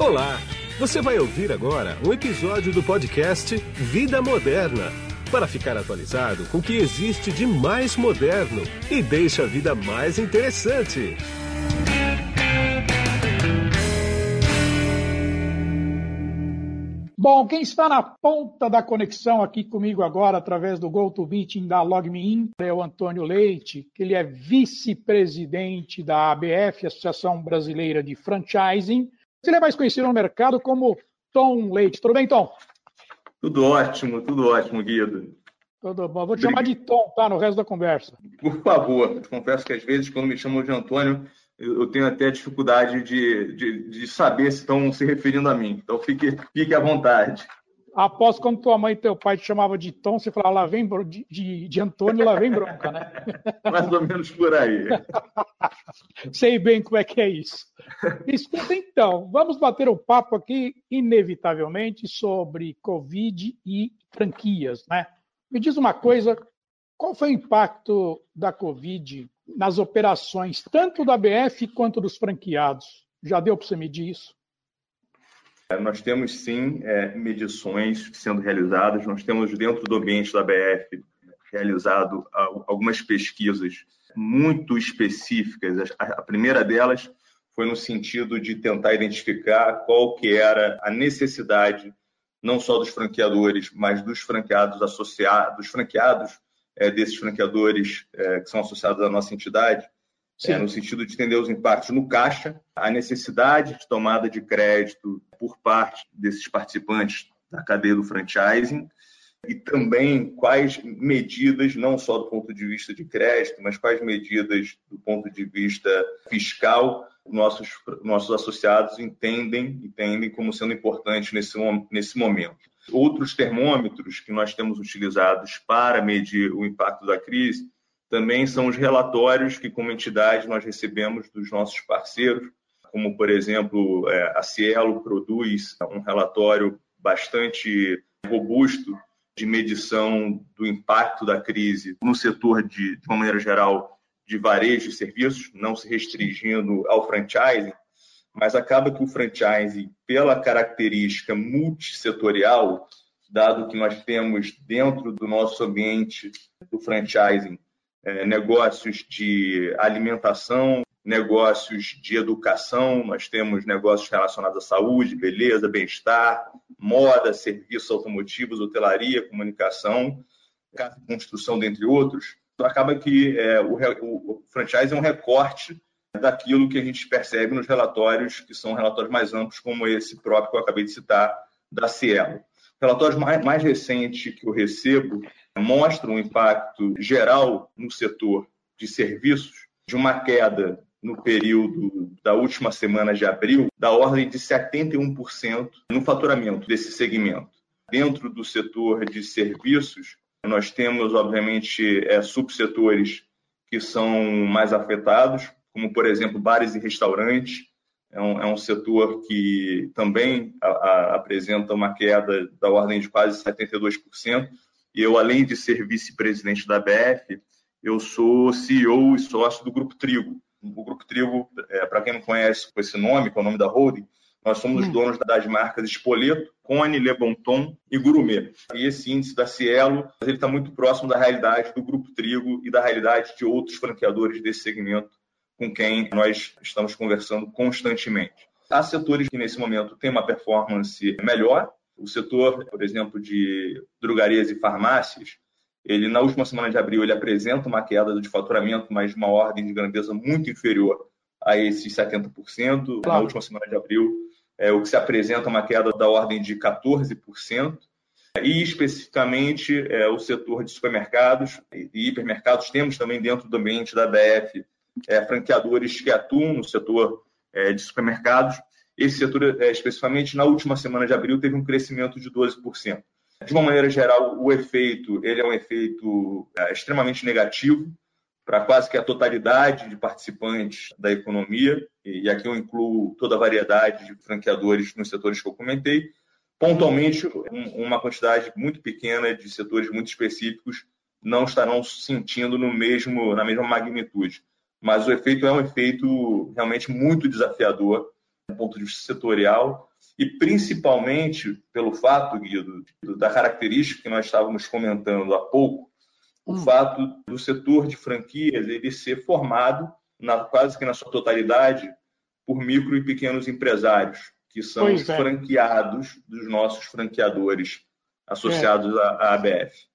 Olá! Você vai ouvir agora um episódio do podcast Vida Moderna para ficar atualizado com o que existe de mais moderno e deixa a vida mais interessante. Bom, quem está na ponta da conexão aqui comigo agora, através do GoToMeeting da LogMeIn, é o Antônio Leite, que ele é vice-presidente da ABF, Associação Brasileira de Franchising. Ele é mais conhecido no mercado como Tom Leite. Tudo bem, Tom? Tudo ótimo, tudo ótimo, Guido. Tudo bom. Vou te chamar de Tom, tá? No resto da conversa. Por favor. Confesso que às vezes, quando me chamam de Antônio, eu tenho até dificuldade de, de, de, saber se estão se referindo a mim. Então fique, fique à vontade. Após quando tua mãe e teu pai te chamavam de Tom, você falava lá vem de, de, de Antônio, lá vem bronca, né? Mais ou menos por aí. Sei bem como é que é isso. Escuta então, vamos bater um papo aqui, inevitavelmente, sobre Covid e franquias, né? Me diz uma coisa, qual foi o impacto da Covid nas operações, tanto da BF quanto dos franqueados? Já deu para você medir isso? É, nós temos sim é, medições sendo realizadas, nós temos dentro do ambiente da BF realizado algumas pesquisas muito específicas. A primeira delas foi no sentido de tentar identificar qual que era a necessidade não só dos franqueadores, mas dos franqueados associados, dos franqueados é, desses franqueadores é, que são associados à nossa entidade, é, no sentido de entender os impactos no caixa, a necessidade de tomada de crédito por parte desses participantes da cadeia do franchising e também quais medidas, não só do ponto de vista de crédito, mas quais medidas do ponto de vista fiscal nossos, nossos associados entendem, entendem como sendo importante nesse, nesse momento. Outros termômetros que nós temos utilizados para medir o impacto da crise também são os relatórios que, como entidade, nós recebemos dos nossos parceiros, como, por exemplo, é, a Cielo produz um relatório bastante robusto de medição do impacto da crise no setor de, de uma maneira geral, de varejo e serviços, não se restringindo ao franchising, mas acaba que o franchising, pela característica multissetorial, dado que nós temos dentro do nosso ambiente do franchising é, negócios de alimentação, negócios de educação, nós temos negócios relacionados à saúde, beleza, bem-estar, moda, serviços automotivos, hotelaria, comunicação, construção, dentre outros. Então, acaba que é, o, o franchise é um recorte daquilo que a gente percebe nos relatórios, que são relatórios mais amplos, como esse próprio que eu acabei de citar, da Cielo. O relatório mais, mais recente que eu recebo mostra um impacto geral no setor de serviços de uma queda no período da última semana de abril da ordem de 71% no faturamento desse segmento. Dentro do setor de serviços, nós temos, obviamente, é, subsetores que são mais afetados, como, por exemplo, bares e restaurantes. É um, é um setor que também a, a, apresenta uma queda da ordem de quase 72%. E eu, além de ser vice-presidente da BF, eu sou CEO e sócio do Grupo Trigo. O Grupo Trigo, é, para quem não conhece com esse nome, com o nome da holding, nós somos os hum. donos das marcas Espoleto, Cone, Le Bonton e Gourmet. E esse índice da Cielo ele está muito próximo da realidade do Grupo Trigo e da realidade de outros franqueadores desse segmento com quem nós estamos conversando constantemente. Há setores que, nesse momento, têm uma performance melhor. O setor, por exemplo, de drogarias e farmácias, ele, na última semana de abril, ele apresenta uma queda de faturamento, mas de uma ordem de grandeza muito inferior a esses 70%. Claro. Na última semana de abril, é, o que se apresenta uma queda da ordem de 14%. E especificamente é, o setor de supermercados e hipermercados, temos também dentro do ambiente da BF é, franqueadores que atuam no setor é, de supermercados. Esse setor, é, especificamente na última semana de abril, teve um crescimento de 12%. De uma maneira geral, o efeito ele é um efeito é, extremamente negativo para quase que a totalidade de participantes da economia, e aqui eu incluo toda a variedade de franqueadores nos setores que eu comentei, pontualmente uma quantidade muito pequena de setores muito específicos não estarão sentindo no mesmo na mesma magnitude mas o efeito é um efeito realmente muito desafiador do ponto de vista setorial, e principalmente pelo fato, Guido, da característica que nós estávamos comentando há pouco, o hum. fato do setor de franquias ele ser formado na, quase que na sua totalidade por micro e pequenos empresários, que são pois os é. franqueados dos nossos franqueadores associados é. à, à ABF.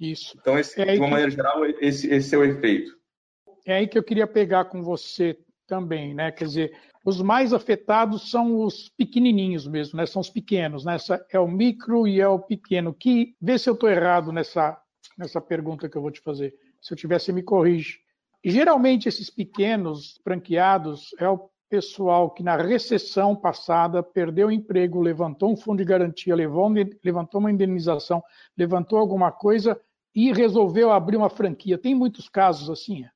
Isso. Então, esse, é de uma maneira geral, esse, esse é o efeito. É aí que eu queria pegar com você também, né? Quer dizer, os mais afetados são os pequenininhos mesmo, né? São os pequenos, né? Essa é o micro e é o pequeno. Que vê se eu estou errado nessa nessa pergunta que eu vou te fazer. Se eu tivesse me corrige. Geralmente esses pequenos franqueados é o pessoal que na recessão passada perdeu o emprego, levantou um fundo de garantia, levou, levantou uma indenização, levantou alguma coisa e resolveu abrir uma franquia. Tem muitos casos assim?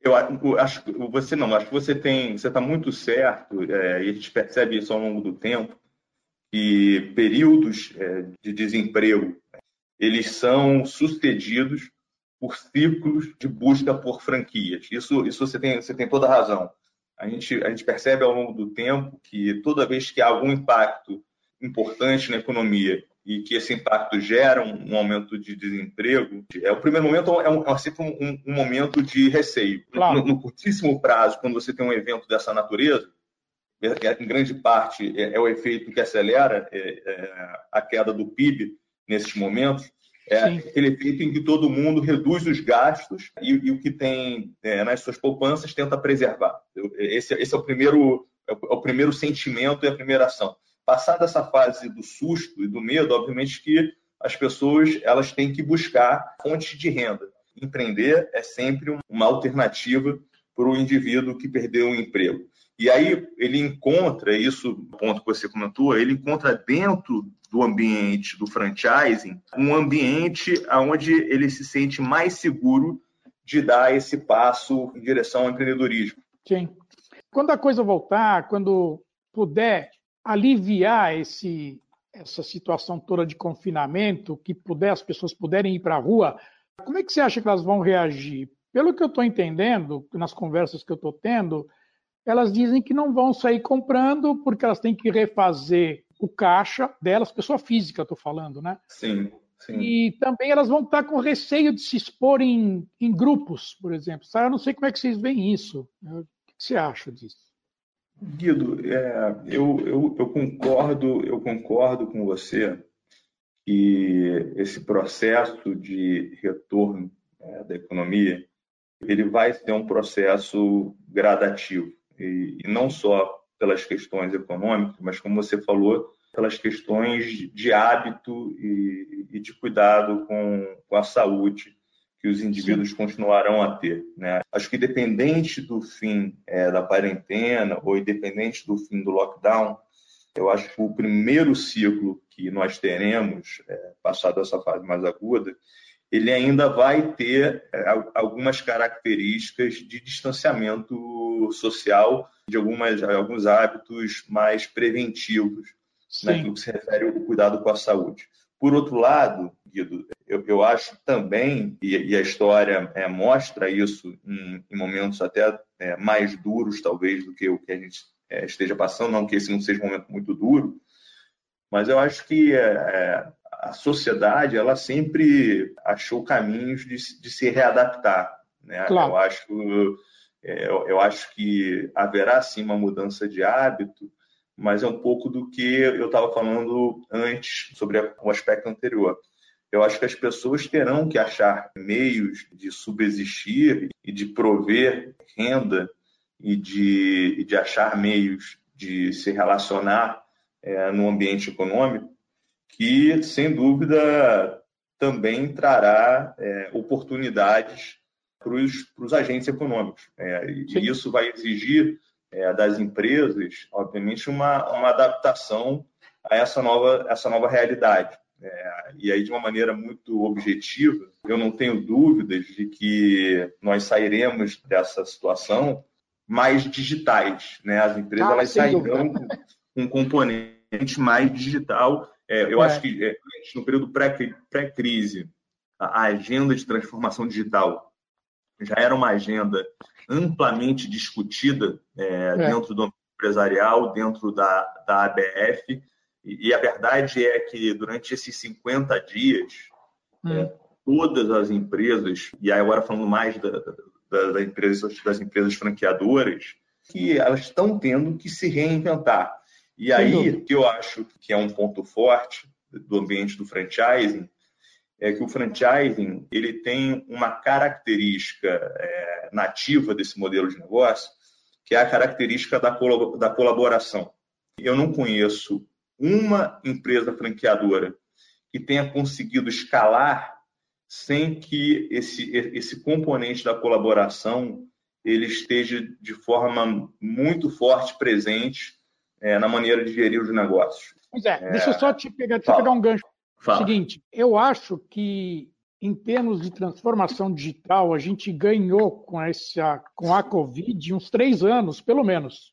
Eu acho que você não, acho que você tem, você está muito certo, é, e a gente percebe isso ao longo do tempo, que períodos é, de desemprego eles são sucedidos por ciclos de busca por franquias. Isso, isso você, tem, você tem toda a razão. A gente, a gente percebe ao longo do tempo que toda vez que há algum impacto importante na economia e que esse impacto gera um, um aumento de desemprego, é o primeiro momento é, um, é sempre um, um, momento de receio. Claro. No, no, curtíssimo prazo, quando você tem um evento dessa natureza, é, é, em grande parte é, é o efeito que acelera é, é a queda do PIB nesses momentos, é Sim. aquele efeito em que todo mundo reduz os gastos e, e o que tem nas suas poupanças tenta preservar. Esse, esse é, o primeiro, é o primeiro sentimento e a primeira ação. Passada essa fase do susto e do medo, obviamente que as pessoas elas têm que buscar fontes de renda. Empreender é sempre uma alternativa para o indivíduo que perdeu o emprego. E aí ele encontra, isso, ponto que você comentou, ele encontra dentro do ambiente do franchising um ambiente onde ele se sente mais seguro de dar esse passo em direção ao empreendedorismo. Sim. Quando a coisa voltar, quando puder aliviar esse, essa situação toda de confinamento, que puder as pessoas puderem ir para a rua, como é que você acha que elas vão reagir? Pelo que eu estou entendendo, nas conversas que eu estou tendo, elas dizem que não vão sair comprando porque elas têm que refazer o caixa delas, pessoa física, estou falando, né? Sim, sim. E também elas vão estar com receio de se expor em, em grupos, por exemplo. Eu não sei como é que vocês veem isso. O que você acha disso? Guido, é, eu, eu, eu, concordo, eu concordo com você que esse processo de retorno é, da economia ele vai ser um processo gradativo. E, e não só pelas questões econômicas, mas como você falou, pelas questões de hábito e, e de cuidado com, com, a saúde que os indivíduos Sim. continuarão a ter. Né? Acho que independente do fim é, da quarentena ou independente do fim do lockdown, eu acho que o primeiro ciclo que nós teremos, é, passado essa fase mais aguda, ele ainda vai ter é, algumas características de distanciamento social, de algumas, alguns hábitos mais preventivos naquilo que se refere ao cuidado com a saúde. Por outro lado, Guido, eu, eu acho também, e, e a história é, mostra isso em, em, momentos até é, mais duros, talvez, do que o que a gente é, esteja passando, não que esse não seja um momento muito duro, mas eu acho que é, é, a sociedade ela sempre achou caminhos de, de se readaptar. Né? Claro. Eu, acho, é, eu, eu, acho que haverá sim uma mudança de hábito, mas é um pouco do que eu estava falando antes sobre o aspecto anterior. Eu acho que as pessoas terão que achar meios de subsistir e de prover renda e de, de achar meios de se relacionar é, no ambiente econômico que, sem dúvida, também trará é, oportunidades para os agentes econômicos. É, e isso vai exigir é, das empresas, obviamente, uma, uma adaptação a essa nova, essa nova realidade. É, e aí, de uma maneira muito objetiva, eu não tenho dúvidas de que nós sairemos dessa situação mais digitais. Né? As empresas ah, elas sairão com um componente mais digital é, eu é. acho que é, no período pré-crise, a agenda de transformação digital já era uma agenda amplamente discutida é, é. dentro do empresarial dentro da, da ABF. E, e a verdade é que durante esses 50 dias, hum. é, todas as empresas, e agora falando mais da, da, da empresa, das empresas franqueadoras, que elas estão tendo que se reinventar. E aí, que eu acho que é um ponto forte do ambiente do franchising, é que o franchising ele tem uma característica é, nativa desse modelo de negócio, que é a característica da, da colaboração. Eu não conheço uma empresa franqueadora que tenha conseguido escalar sem que esse, esse componente da colaboração ele esteja de forma muito forte presente é, na maneira de gerir os negócios. Pois é, é... deixa eu só te pegar, te pegar um gancho. Fala. Seguinte, eu acho que em termos de transformação digital, a gente ganhou com, essa, com a Covid uns três anos, pelo menos.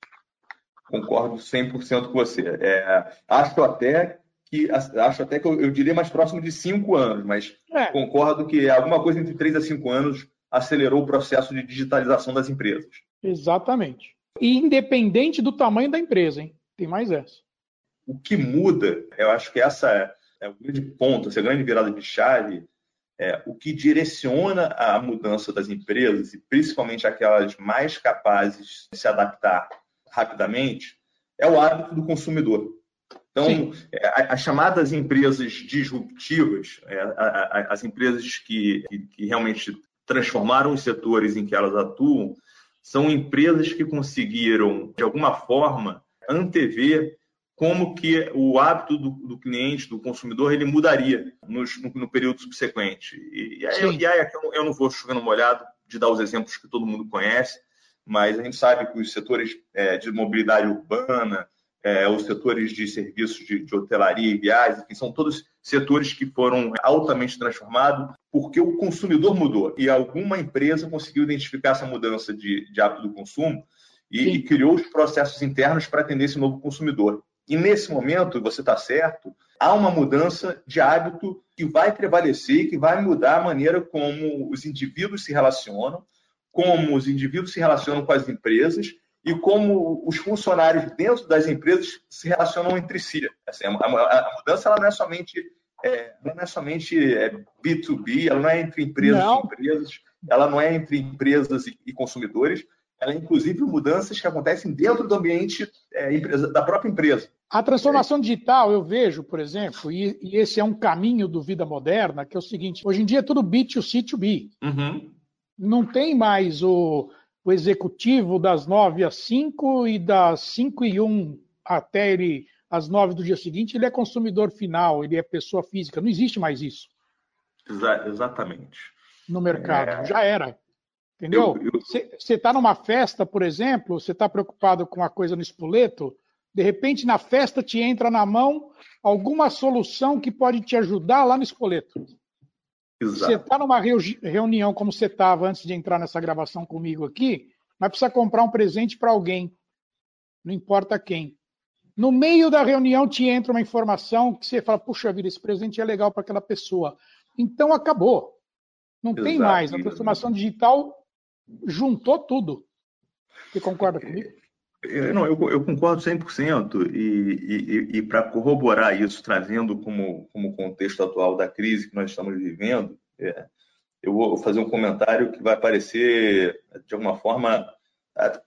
Concordo 100% com você. É, acho até que acho até que eu, eu, diria mais próximo de cinco anos, mas é. concordo que alguma coisa entre três a cinco anos acelerou o processo de digitalização das empresas. Exatamente. E independente do tamanho da empresa, hein? Tem mais essa. O que muda, eu acho que essa é, o grande ponto, essa grande virada de chave, é, o que direciona a mudança das empresas, e principalmente aquelas mais capazes de se adaptar rapidamente, é o hábito do consumidor. Então, é, as chamadas empresas disruptivas, é, as empresas que, que realmente transformaram os setores em que elas atuam, são empresas que conseguiram, de alguma forma, antever como que o hábito do, do cliente, do consumidor, ele mudaria no, no período subsequente. E, e aí, e aí eu não vou chovendo molhado de dar os exemplos que todo mundo conhece, mas a gente sabe que os setores é, de mobilidade urbana, é, os setores de serviços de, de hotelaria e viagens, que são todos setores que foram altamente transformados porque o consumidor mudou e alguma empresa conseguiu identificar essa mudança de, de hábito do consumo e, e criou os processos internos para atender esse novo consumidor. E nesse momento, você está certo, há uma mudança de hábito que vai prevalecer, que vai mudar a maneira como os indivíduos se relacionam, como os indivíduos se relacionam com as empresas e como os funcionários dentro das empresas se relacionam entre si. Assim, a, a, mudança ela não é somente é, não é somente B2B, é, ela não é entre empresas não. e empresas, ela não é entre empresas e, e, consumidores, ela é inclusive mudanças que acontecem dentro do ambiente é, empresa, da própria empresa. A transformação digital, eu vejo, por exemplo, e, e, esse é um caminho do vida moderna, que é o seguinte: hoje em dia é tudo B2C2B. Uhum. Não tem mais o o executivo das 9 às 5 e das 5 e 1 até ele às 9 do dia seguinte, ele é consumidor final, ele é pessoa física. Não existe mais isso. Exa exatamente. No mercado. É... Já era. Entendeu? Você está numa festa, por exemplo, você está preocupado com uma coisa no espoleto, de repente na festa te entra na mão alguma solução que pode te ajudar lá no espoleto. Você está numa reunião como você estava antes de entrar nessa gravação comigo aqui, mas precisa comprar um presente para alguém, não importa quem. No meio da reunião te entra uma informação que você fala, puxa vida, esse presente é legal para aquela pessoa. Então acabou. Não Exato. tem mais. A transformação digital juntou tudo. Você concorda comigo? Eu, não, eu, eu concordo 100%. E, e, e para corroborar isso, trazendo como, como contexto atual da crise que nós estamos vivendo, é, eu vou fazer um comentário que vai parecer, de alguma forma,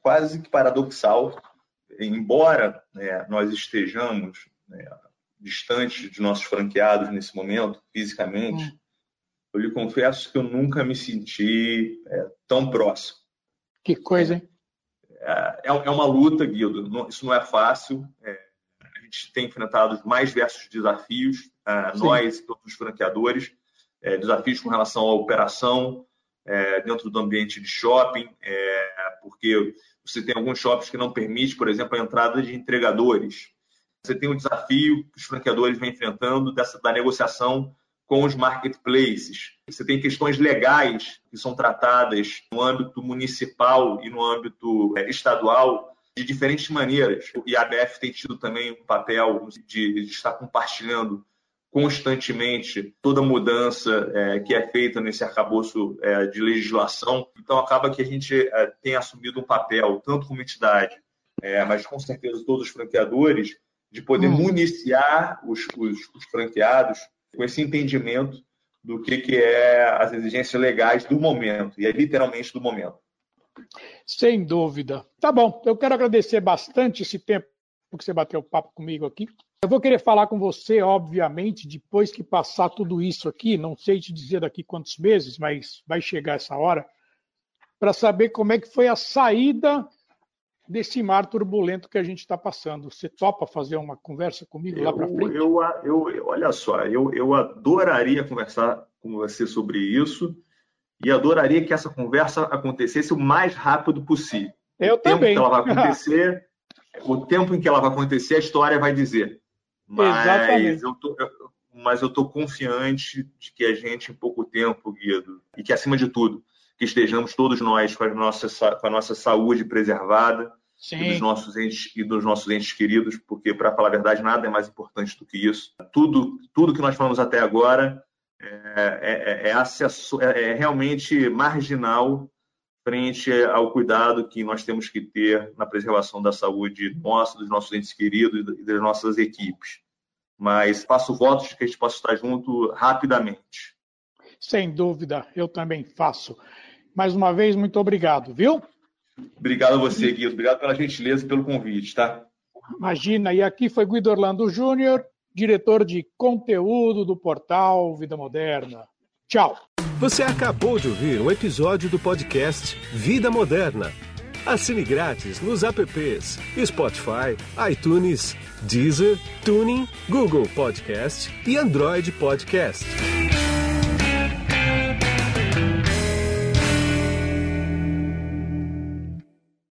quase que paradoxal. Embora né, nós estejamos né, distantes de nossos franqueados nesse momento, fisicamente, hum. Eu lhe confesso que eu nunca me senti é, tão próximo. Que coisa, hein? É, é, é uma luta, Guido. Isso não é fácil. É, a gente tem enfrentado mais diversos desafios, é, nós, todos os franqueadores, desafios com relação à operação dentro do ambiente de shopping, porque você tem alguns shoppings que não permitem, por exemplo, a entrada de entregadores. Você tem o desafio que os franqueadores vêm enfrentando dessa, da negociação com os marketplaces. Você tem questões legais que são tratadas no âmbito municipal e no âmbito é, estadual de diferentes maneiras. E a ABF tem tido também um papel de, estar compartilhando constantemente toda mudança é, que é feita nesse arcabouço é, de legislação. Então, acaba que a gente é, tem assumido um papel, tanto como entidade é, mas com certeza todos os franqueadores, de poder hum. municiar os, os, os, franqueados com esse entendimento do que, que é as exigências legais do momento, e é literalmente do momento. Sem dúvida. Tá bom, eu quero agradecer bastante esse tempo que você bateu papo comigo aqui. Eu vou querer falar com você, obviamente, depois que passar tudo isso aqui, não sei te dizer daqui quantos meses, mas vai chegar essa hora, para saber como é que foi a saída desse mar turbulento que a gente está passando. Você topa fazer uma conversa comigo eu, lá para frente? Eu, eu, eu, olha só, eu, eu adoraria conversar com você sobre isso e adoraria que essa conversa acontecesse o mais rápido possível. Eu o também. Tempo que ela vai acontecer, o tempo em que ela vai acontecer, a história vai dizer. Mas Exatamente. eu tô, mas eu estou confiante de que a gente, em pouco tempo, Guido, e que, acima de tudo, que estejamos todos nós com a nossa, com a nossa saúde preservada e dos, nossos entes, e dos nossos entes queridos, porque, para falar a verdade, nada é mais importante do que isso. Tudo, tudo que nós falamos até agora é, é, é, acesso, é, é realmente marginal frente ao cuidado que nós temos que ter na preservação da saúde nossa, dos nossos entes queridos e das nossas equipes. Mas faço votos de que a gente possa estar junto rapidamente. Sem dúvida, eu também faço. Mais uma vez, muito obrigado, viu? Obrigado a você, Guido. Obrigado pela gentileza e pelo convite, tá? Imagina, e aqui foi Guido Orlando Júnior, diretor de conteúdo do portal Vida Moderna. Tchau. Você acabou de ouvir um episódio do podcast Vida Moderna. Assine grátis nos apps Spotify, iTunes, Deezer, Tuning, Google Podcast e Android Podcast.